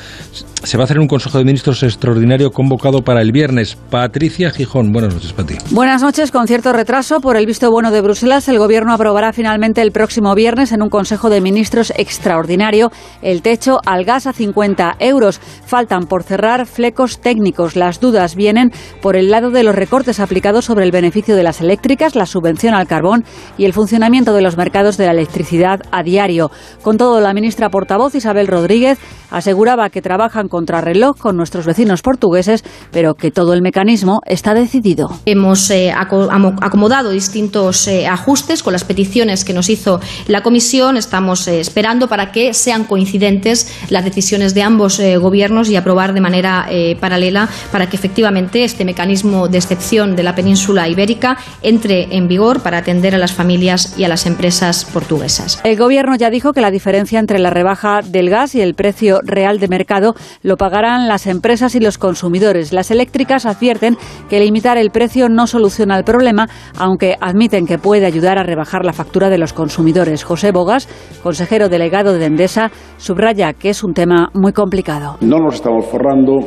se va a hacer un Consejo de Ministros extraordinario convocado para el viernes. Patricia Gijón, buenas noches, Pati. Buenas noches, con cierto retraso por el visto bueno de Bruselas, el gobierno aprobará finalmente el próximo viernes en un Consejo de Ministros extraordinario el techo al gas a 50 euros. Faltan por cerrar flecos técnicos. Las dudas vienen por el lado de los recortes aplicados sobre el beneficio de las eléctricas, la subvención al carbón y el funcionamiento de los mercados de la electricidad a diario. Con todo, la ministra portavoz Isabel Rodríguez aseguraba que trabajan contra reloj con nuestros vecinos portugueses, pero que todo el mecanismo está decidido. Hemos eh, acomodado distintos eh, ajustes con las peticiones que nos hizo la Comisión. Estamos eh, esperando para que sean coincidentes las decisiones de ambos gobiernos gobiernos y aprobar de manera eh, paralela para que efectivamente este mecanismo de excepción de la península ibérica entre en vigor para atender a las familias y a las empresas portuguesas. El gobierno ya dijo que la diferencia entre la rebaja del gas y el precio real de mercado lo pagarán las empresas y los consumidores. Las eléctricas advierten que limitar el precio no soluciona el problema, aunque admiten que puede ayudar a rebajar la factura de los consumidores. José Bogas, consejero delegado de Endesa, subraya que es un tema muy complicado. No nos estamos forrando.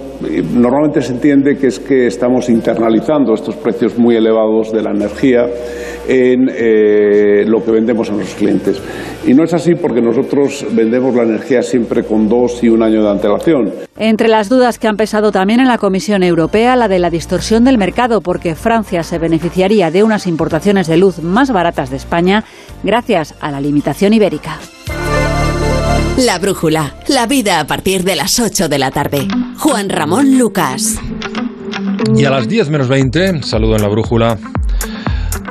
Normalmente se entiende que es que estamos internalizando estos precios muy elevados de la energía en eh, lo que vendemos a nuestros clientes. Y no es así porque nosotros vendemos la energía siempre con dos y un año de antelación. Entre las dudas que han pesado también en la Comisión Europea, la de la distorsión del mercado, porque Francia se beneficiaría de unas importaciones de luz más baratas de España gracias a la limitación ibérica. La brújula, la vida a partir de las 8 de la tarde. Juan Ramón Lucas. Y a las 10 menos 20, saludo en la brújula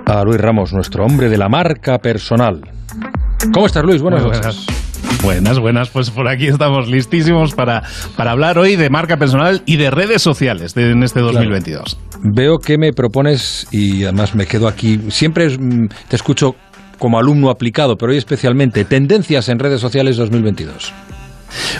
a Luis Ramos, nuestro hombre de la marca personal. ¿Cómo estás, Luis? Buenas noches. Buenas, buenas. Pues por aquí estamos listísimos para, para hablar hoy de marca personal y de redes sociales en este 2022. Veo que me propones, y además me quedo aquí, siempre mm, te escucho como alumno aplicado, pero hoy especialmente, tendencias en redes sociales 2022.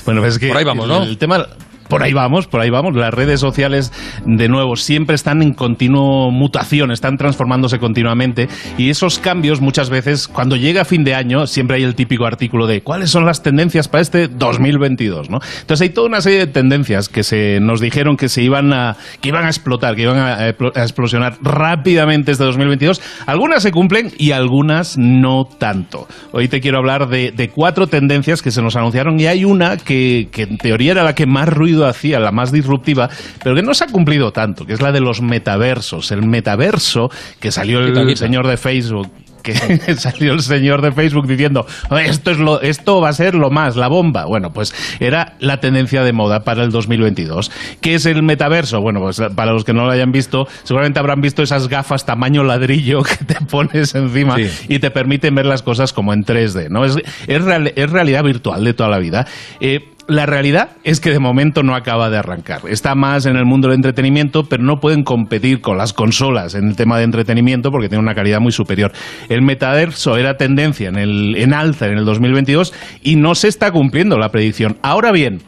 Bueno, es que Por ahí vamos, ¿no? El tema por ahí vamos, por ahí vamos. Las redes sociales, de nuevo, siempre están en continuo mutación, están transformándose continuamente. Y esos cambios, muchas veces, cuando llega fin de año, siempre hay el típico artículo de cuáles son las tendencias para este 2022, ¿no? Entonces hay toda una serie de tendencias que se nos dijeron que se iban a, que iban a explotar, que iban a, explosionar rápidamente este 2022. Algunas se cumplen y algunas no tanto. Hoy te quiero hablar de, cuatro tendencias que se nos anunciaron y hay una que, que en teoría era la que más ruido hacía, la más disruptiva, pero que no se ha cumplido tanto, que es la de los metaversos. El metaverso que salió el, señor de Facebook que salió el señor de Facebook diciendo esto es lo esto va a ser lo más la bomba bueno pues era la tendencia de moda para el 2022 ¿qué es el metaverso? bueno pues para los que no lo hayan visto seguramente habrán visto esas gafas tamaño ladrillo que te pones encima y te permiten ver las cosas como en 3D ¿no? es, es, realidad virtual de toda la vida eh, la realidad es que de momento no acaba de arrancar. Está más en el mundo del entretenimiento, pero no pueden competir con las consolas en el tema de entretenimiento porque tiene una calidad muy superior. El metaverso era tendencia en, el, en alza en el 2022 y no se está cumpliendo la predicción. Ahora bien,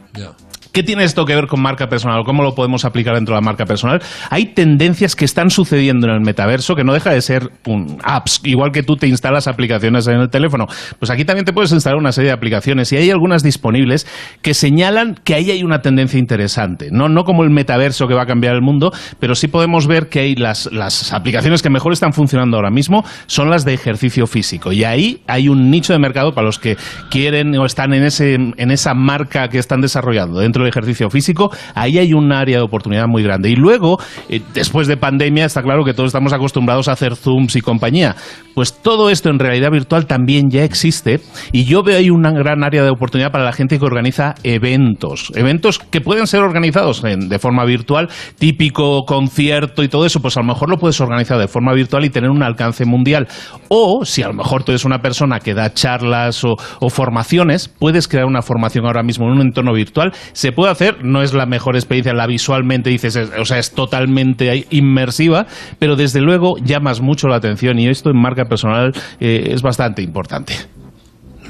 ¿Qué tiene esto que ver con marca personal? ¿Cómo lo podemos aplicar dentro de la marca personal? Hay tendencias que están sucediendo en el metaverso que no deja de ser un apps, igual que tú te instalas aplicaciones en el teléfono. Pues aquí también te puedes instalar una serie de aplicaciones y hay algunas disponibles que señalan que ahí hay una tendencia interesante. No, no como el metaverso que va a cambiar el mundo, pero sí podemos ver que hay las, las aplicaciones que mejor están funcionando ahora mismo son las de ejercicio físico. Y ahí hay un nicho de mercado para los que quieren o están en, ese, en esa marca que están desarrollando dentro de ejercicio físico, ahí hay un área de oportunidad muy grande. Y luego, eh, después de pandemia, está claro que todos estamos acostumbrados a hacer Zooms y compañía. Pues todo esto en realidad virtual también ya existe y yo veo ahí una gran área de oportunidad para la gente que organiza eventos. Eventos que pueden ser organizados de forma virtual, típico concierto y todo eso, pues a lo mejor lo puedes organizar de forma virtual y tener un alcance mundial. O si a lo mejor tú eres una persona que da charlas o, formaciones, puedes crear una formación ahora mismo en un entorno virtual. Puede hacer, no es la mejor experiencia, la visualmente dices, o sea, es totalmente inmersiva, pero desde luego llamas mucho la atención y esto en marca personal eh, es bastante importante.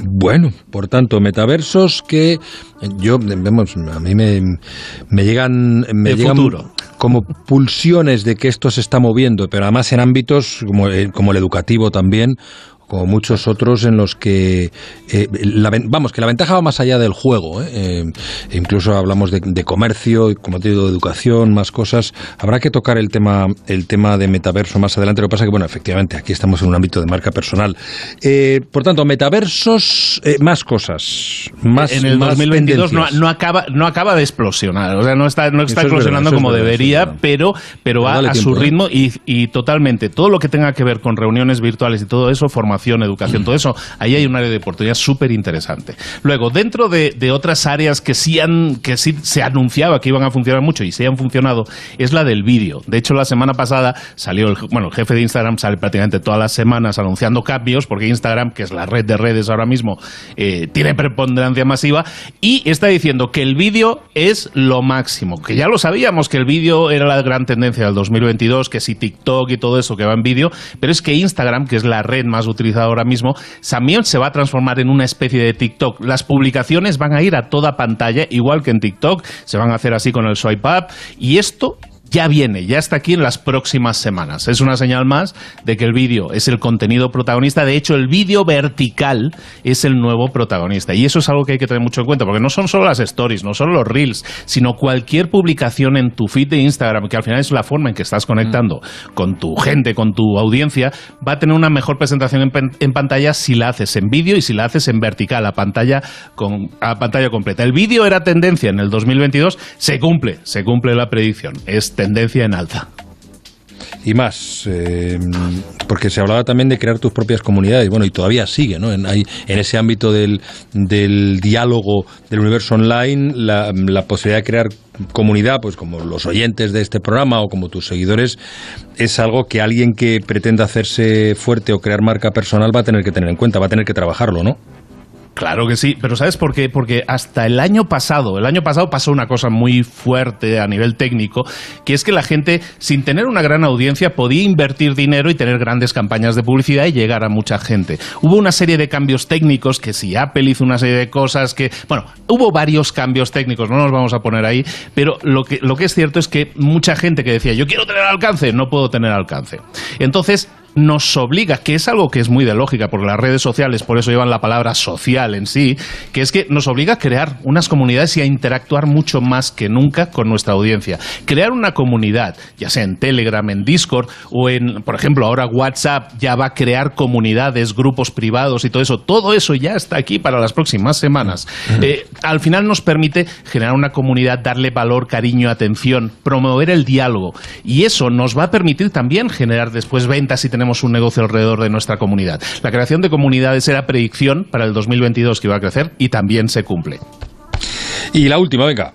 Bueno, por tanto, metaversos que yo, vemos, a mí me, me llegan, me llegan como pulsiones de que esto se está moviendo, pero además en ámbitos como, eh, como el educativo también, como muchos otros en los que, eh, vamos, que la ventaja va más allá del juego. ¿eh? Eh, incluso hablamos de, comercio, y como te digo, de educación, más cosas. Habrá que tocar el tema, el tema de metaverso más adelante. Lo que pasa es que, bueno, efectivamente, aquí estamos en un ámbito de marca personal. por tanto, metaversos, más cosas. Más, en el 2022 no, acaba, no acaba de explosionar. O sea, no está, no está explosionando como debería, pero, pero va a su ritmo y, y totalmente. Todo lo que tenga que ver con reuniones virtuales y todo eso, formación educación, todo eso, ahí hay un área de oportunidad súper interesante. Luego, dentro de, otras áreas que sí, han, que sí se anunciaba que iban a funcionar mucho y sí han funcionado, es la del vídeo. De hecho, la semana pasada salió el, bueno, el jefe de Instagram, sale prácticamente todas las semanas anunciando cambios, porque Instagram, que es la red de redes ahora mismo, eh, tiene preponderancia masiva, y está diciendo que el vídeo es lo máximo, que ya lo sabíamos que el vídeo era la gran tendencia del 2022, que si TikTok y todo eso que va en vídeo, pero es que Instagram, que es la red más utilizada, ahora mismo, también se va a transformar en una especie de TikTok. Las publicaciones van a ir a toda pantalla, igual que en TikTok, se van a hacer así con el swipe up, y esto ya viene, ya está aquí en las próximas semanas. Es una señal más de que el vídeo es el contenido protagonista. De hecho, el vídeo vertical es el nuevo protagonista. Y eso es algo que hay que tener mucho en cuenta, porque no son solo las stories, no son los reels, sino cualquier publicación en tu feed de Instagram, que al final es la forma en que estás conectando con tu gente, con tu audiencia, va a tener una mejor presentación en, pantalla si la haces en vídeo y si la haces en vertical, a pantalla, con, a pantalla completa. El vídeo era tendencia en el 2022, se cumple, se cumple la predicción. Este tendencia en alta y más, eh, porque se hablaba también de crear tus propias comunidades, bueno, y todavía sigue, ¿no? En, hay, en ese ámbito del, diálogo del universo online, la, posibilidad de crear comunidad, pues como los oyentes de este programa o como tus seguidores, es algo que alguien que pretenda hacerse fuerte o crear marca personal va a tener que tener en cuenta, va a tener que trabajarlo, ¿no? Claro que sí, pero ¿sabes por qué? Porque hasta el año pasado, el año pasado pasó una cosa muy fuerte a nivel técnico, que es que la gente, sin tener una gran audiencia, podía invertir dinero y tener grandes campañas de publicidad y llegar a mucha gente. Hubo una serie de cambios técnicos, que si Apple hizo una serie de cosas, que, bueno, hubo varios cambios técnicos, no nos vamos a poner ahí, pero lo que, lo que es cierto es que mucha gente que decía, yo quiero tener alcance, no puedo tener alcance. Entonces, nos obliga, que es algo que es muy de lógica, porque las redes sociales por eso llevan la palabra social en sí, que es que nos obliga a crear unas comunidades y a interactuar mucho más que nunca con nuestra audiencia. Crear una comunidad, ya sea en Telegram, en Discord o en, por ejemplo, ahora WhatsApp ya va a crear comunidades, grupos privados y todo eso. Todo eso ya está aquí para las próximas semanas. Eh, al final nos permite generar una comunidad, darle valor, cariño, atención, promover el diálogo. Y eso nos va a permitir también generar después ventas y tener tenemos un negocio alrededor de nuestra comunidad. La creación de comunidades era predicción para el 2022 que iba a crecer y también se cumple. Y la última, venga.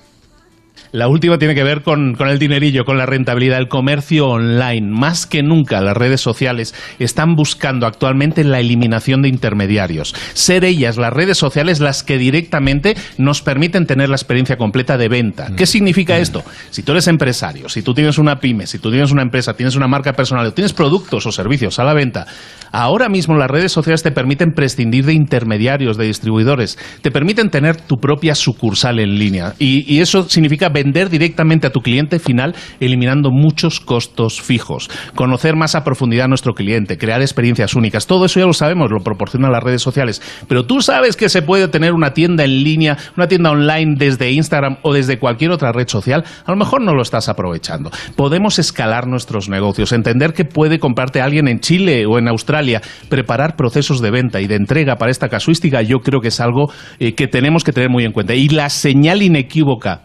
La última tiene que ver con, con, el dinerillo, con la rentabilidad, el comercio online. Más que nunca las redes sociales están buscando actualmente la eliminación de intermediarios. Ser ellas, las redes sociales, las que directamente nos permiten tener la experiencia completa de venta. ¿Qué significa esto? Si tú eres empresario, si tú tienes una pyme, si tú tienes una empresa, tienes una marca personal, o tienes productos o servicios a la venta, ahora mismo las redes sociales te permiten prescindir de intermediarios, de distribuidores, te permiten tener tu propia sucursal en línea. Y, y eso significa vender directamente a tu cliente final, eliminando muchos costos fijos. Conocer más a profundidad a nuestro cliente, crear experiencias únicas. Todo eso ya lo sabemos, lo proporcionan las redes sociales. Pero tú sabes que se puede tener una tienda en línea, una tienda online desde Instagram o desde cualquier otra red social. A lo mejor no lo estás aprovechando. Podemos escalar nuestros negocios, entender que puede comprarte alguien en Chile o en Australia, preparar procesos de venta y de entrega para esta casuística, yo creo que es algo eh, que tenemos que tener muy en cuenta. Y la señal inequívoca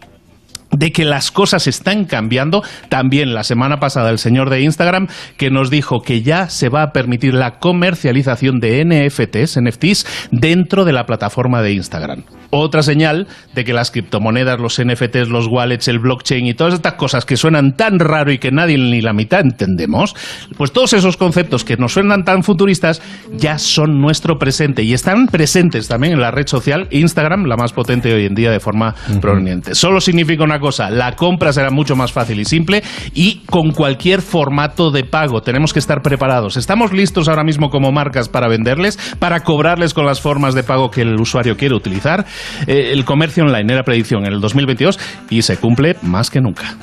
de que las cosas están cambiando. También la semana pasada el señor de Instagram que nos dijo que ya se va a permitir la comercialización de NFTs, NFTs dentro de la plataforma de Instagram. Otra señal de que las criptomonedas, los NFTs, los wallets, el blockchain y todas estas cosas que suenan tan raro y que nadie ni la mitad entendemos, pues todos esos conceptos que nos suenan tan futuristas ya son nuestro presente y están presentes también en la red social Instagram, la más potente hoy en día de forma proveniente. Solo significa una cosa, la compra será mucho más fácil y simple y con cualquier formato de pago. Tenemos que estar preparados. Estamos listos ahora mismo como marcas para venderles, para cobrarles con las formas de pago que el usuario quiere utilizar. Eh, el comercio online era predicción en el 2022 y se cumple más que nunca.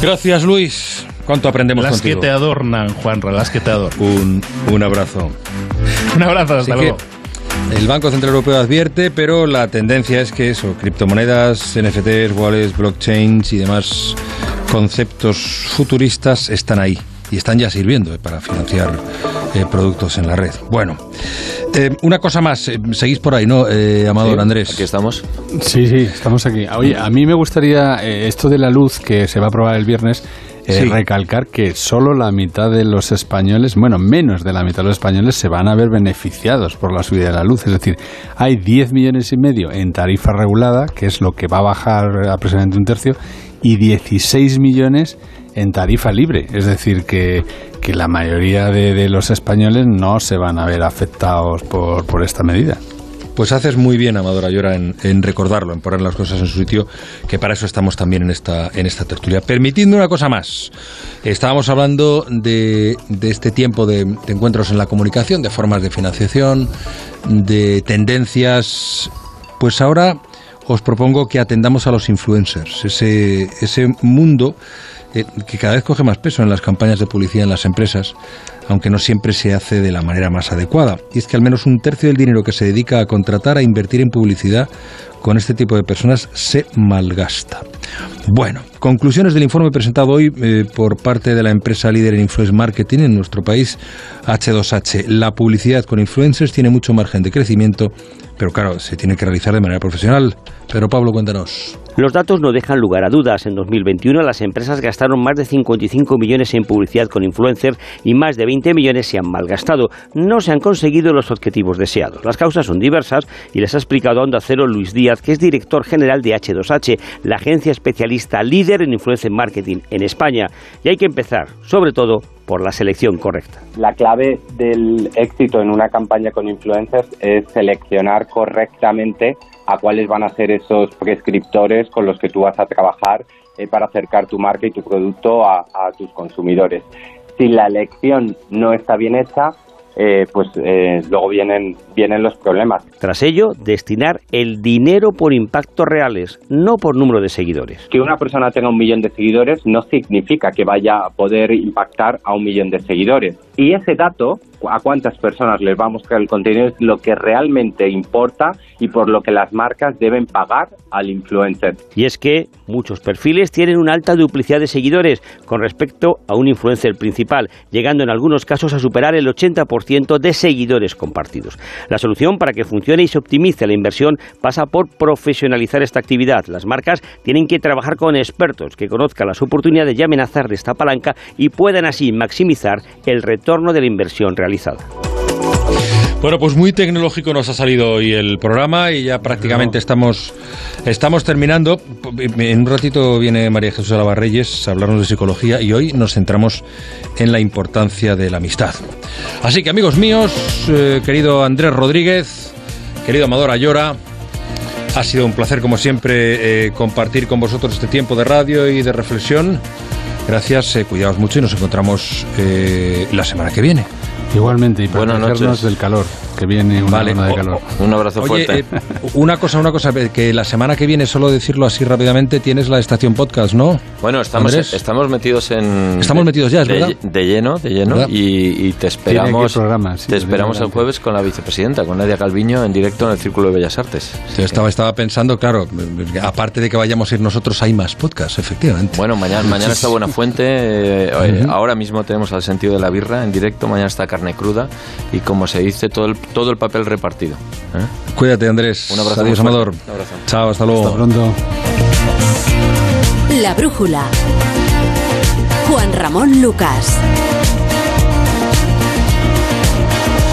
Gracias, Luis. ¿Cuánto aprendemos las contigo? que te adornan, Juanra, las que te adornan. Un, un abrazo. Un abrazo, hasta Así luego. El Banco Central Europeo advierte, pero la tendencia es que eso, criptomonedas, NFTs, wallets, blockchains y demás conceptos futuristas están ahí y están ya sirviendo eh, para financiar eh, productos en la red. Bueno, eh, una cosa más, eh, seguís por ahí, ¿no, eh, Amador Sí, Andrés? Aquí estamos. Sí, sí, estamos aquí. Oye, a mí me gustaría eh, esto de la luz que se va a aprobar el viernes. eh, Sí. recalcar que solo la mitad de los españoles, bueno, menos de la mitad de los españoles se van a ver beneficiados por la subida de la luz. Es decir, hay 10 millones y medio en tarifa regulada, que es lo que va a bajar aproximadamente un tercio, y 16 millones en tarifa libre. Es decir, que, que la mayoría de, los españoles no se van a ver afectados por, por esta medida. Pues haces muy bien, Amador Ayora, en, en recordarlo, en poner las cosas en su sitio, que para eso estamos también en esta, en esta tertulia. Permitidme una cosa más. Estábamos hablando de, de este tiempo de, de encuentros en la comunicación, de formas de financiación, de tendencias. Pues ahora os propongo que atendamos a los influencers, ese, ese mundo que cada vez coge más peso en las campañas de publicidad en las empresas, aunque no siempre se hace de la manera más adecuada. Y es que al menos un tercio del dinero que se dedica a contratar, a invertir en publicidad con este tipo de personas, se malgasta. Bueno, conclusiones del informe presentado hoy eh, por parte de la empresa líder en influence marketing en nuestro país, H2H. La publicidad con influencers tiene mucho margen de crecimiento, pero claro, se tiene que realizar de manera profesional. Pero Pablo, cuéntanos. Los datos no dejan lugar a dudas. En 2021 las empresas gastaron más de 55 millones en publicidad con influencers y más de 20 millones se han malgastado. No se han conseguido los objetivos deseados. Las causas son diversas y les ha explicado a Onda Cero Luis Díaz, que es director general de H2H, la agencia especialista líder en influencer marketing en España. Y hay que empezar, sobre todo, por la selección correcta. La clave del éxito en una campaña con influencers es seleccionar correctamente a cuáles van a ser esos prescriptores con los que tú vas a trabajar eh, para acercar tu marca y tu producto a, a tus consumidores. Si la elección no está bien hecha, eh, pues eh, luego vienen, vienen los problemas. Tras ello, destinar el dinero por impactos reales, no por número de seguidores. Que una persona tenga un millón de seguidores no significa que vaya a poder impactar a un millón de seguidores. Y ese dato, a cuántas personas les va a el contenido, es lo que realmente importa y por lo que las marcas deben pagar al influencer. Y es que muchos perfiles tienen una alta duplicidad de seguidores con respecto a un influencer principal, llegando en algunos casos a superar el 80% de seguidores compartidos. La solución para que funcione y se optimice la inversión pasa por profesionalizar esta actividad. Las marcas tienen que trabajar con expertos que conozcan las oportunidades y amenazar de esta palanca y puedan así maximizar el retorno de la inversión realizada. Bueno, pues muy tecnológico nos ha salido hoy el programa y ya prácticamente estamos, estamos terminando. En un ratito viene María Jesús Alavarreyes a hablarnos de psicología y hoy nos centramos en la importancia de la amistad. Así que amigos míos, eh, querido Andrés Rodríguez, querido Amador Ayora, ha sido un placer como siempre eh, compartir con vosotros este tiempo de radio y de reflexión. Gracias, eh, cuidaos mucho y nos encontramos eh, la semana que viene. Igualmente, y para Buenas noches. del calor, que viene una Vale. de O- calor. Un abrazo Oye, fuerte. eh, una cosa, una cosa, que la semana que viene, solo decirlo así rápidamente, tienes la estación podcast, ¿no? Bueno, estamos, Andrés. estamos metidos en. Estamos metidos ya, es de, verdad. De lleno, de lleno. Y, y te esperamos. programa, sí, te esperamos el jueves con la vicepresidenta, con Nadia Calviño, en directo en el Círculo de Bellas Artes. Yo estaba, estaba pensando, claro, aparte de que vayamos a ir nosotros, hay más podcasts, efectivamente. Bueno, mañana, mañana está Buenafuente. eh, eh, Ahora mismo tenemos al sentido de la birra en directo. Mañana está carne cruda. Y como se dice, todo el, todo el papel repartido. ¿eh? Cuídate, Andrés. Un abrazo Adiós. Amador. Un abrazo. Chao, hasta luego. Hasta pronto. La brújula. Juan Ramón Lucas.